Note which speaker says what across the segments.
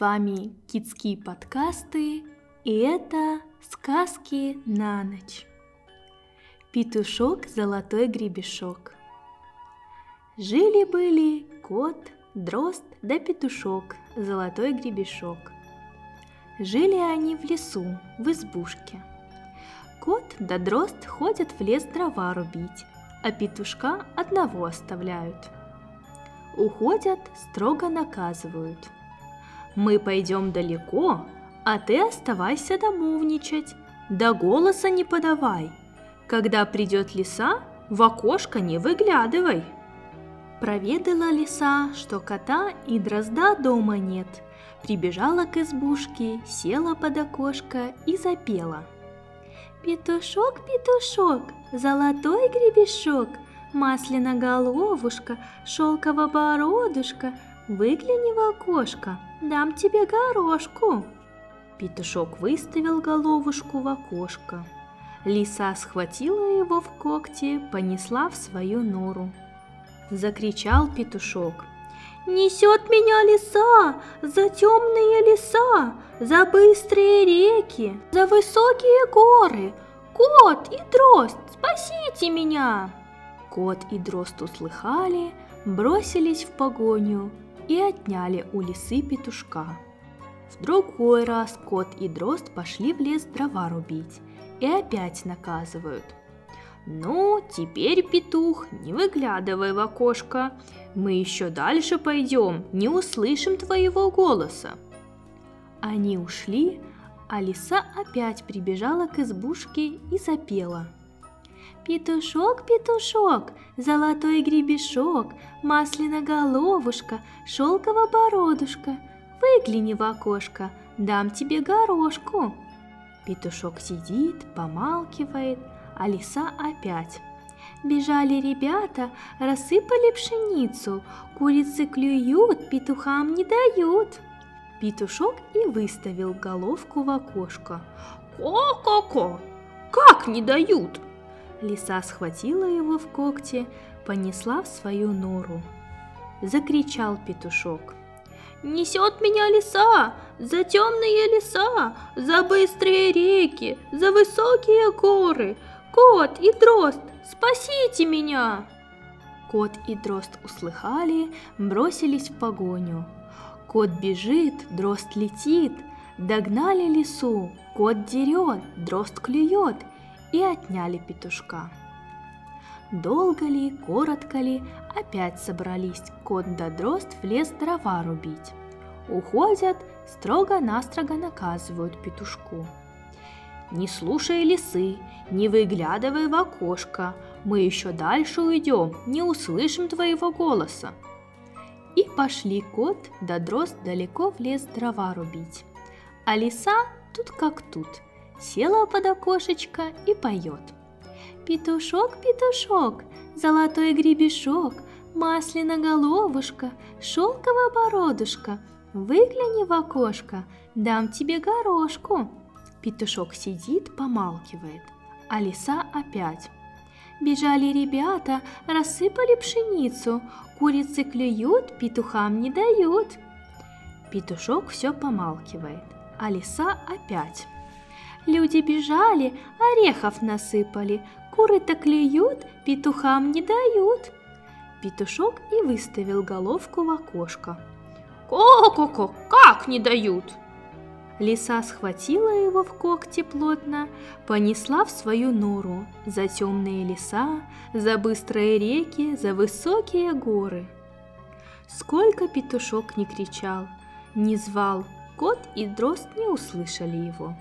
Speaker 1: вами Китские подкасты, и это сказки на ночь. Петушок, золотой гребешок. Жили-были кот, дрозд да петушок, золотой гребешок. Жили они в лесу, в избушке. Кот да дрозд ходят в лес дрова рубить, а петушка одного оставляют. Уходят, строго наказывают – мы пойдем далеко, а ты оставайся домовничать, да голоса не подавай. Когда придет лиса, в окошко не выглядывай. Проведала лиса, что кота и дрозда дома нет. Прибежала к избушке, села под окошко и запела. Петушок, петушок, золотой гребешок, Масляна головушка, шелково бородушка, Выгляни в окошко, дам тебе горошку. Петушок выставил головушку в окошко. Лиса схватила его в когти, понесла в свою нору. Закричал петушок. Несет меня лиса, за темные леса, за быстрые реки, за высокие горы. Кот и дрозд, спасите меня! Кот и дрозд услыхали, бросились в погоню, и отняли у лисы петушка. В другой раз кот и дрозд пошли в лес дрова рубить и опять наказывают. «Ну, теперь, петух, не выглядывай в окошко, мы еще дальше пойдем, не услышим твоего голоса». Они ушли, а лиса опять прибежала к избушке и запела – Петушок, петушок, золотой гребешок, Масляна головушка, шелково бородушка, Выгляни в окошко, дам тебе горошку. Петушок сидит, помалкивает, а лиса опять. Бежали ребята, рассыпали пшеницу, Курицы клюют, петухам не дают. Петушок и выставил головку в окошко. «Ко-ко-ко! Как не дают?» Лиса схватила его в когти, понесла в свою нору. Закричал петушок. «Несет меня лиса, за темные леса, за быстрые реки, за высокие горы! Кот и дрозд, спасите меня!» Кот и дрозд услыхали, бросились в погоню. Кот бежит, дрозд летит, догнали лису, кот дерет, дрозд клюет – и отняли петушка. Долго ли, коротко ли, опять собрались кот да дрозд в лес дрова рубить. Уходят, строго-настрого наказывают петушку. Не слушай лисы, не выглядывай в окошко, мы еще дальше уйдем, не услышим твоего голоса. И пошли кот да дрозд далеко в лес дрова рубить. А лиса тут как тут – села под окошечко и поет. Петушок, петушок, золотой гребешок, Масляна головушка, шелковая бородушка, Выгляни в окошко, дам тебе горошку. Петушок сидит, помалкивает, а лиса опять. Бежали ребята, рассыпали пшеницу, Курицы клюют, петухам не дают. Петушок все помалкивает, а лиса опять. Люди бежали, орехов насыпали, куры-то клюют, петухам не дают. Петушок и выставил головку в окошко. «Ко-ко-ко, как не дают?» Лиса схватила его в когти плотно, понесла в свою нору за темные леса, за быстрые реки, за высокие горы. Сколько петушок не кричал, не звал, кот и дрозд не услышали его.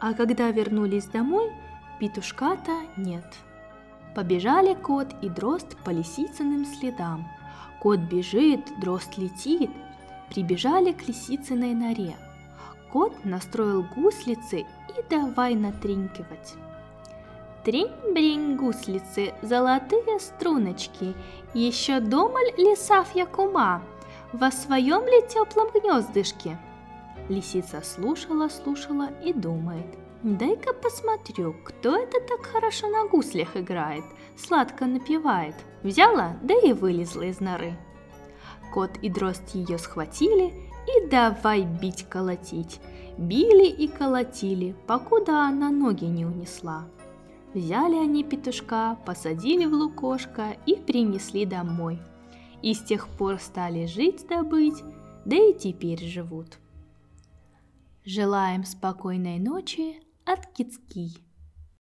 Speaker 1: А когда вернулись домой, петушка-то нет. Побежали кот и дрозд по лисицыным следам. Кот бежит, дрозд летит. Прибежали к лисицыной норе. Кот настроил гуслицы и давай натринкивать. Тринь-бринь гуслицы, золотые струночки, Еще дома лисав я кума, Во своем ли теплом гнездышке – Лисица слушала, слушала и думает. Дай-ка посмотрю, кто это так хорошо на гуслях играет, сладко напевает. Взяла, да и вылезла из норы. Кот и дрозд ее схватили и давай бить колотить. Били и колотили, покуда она ноги не унесла. Взяли они петушка, посадили в лукошко и принесли домой. И с тех пор стали жить добыть, да и теперь живут. Желаем спокойной ночи от Кицки.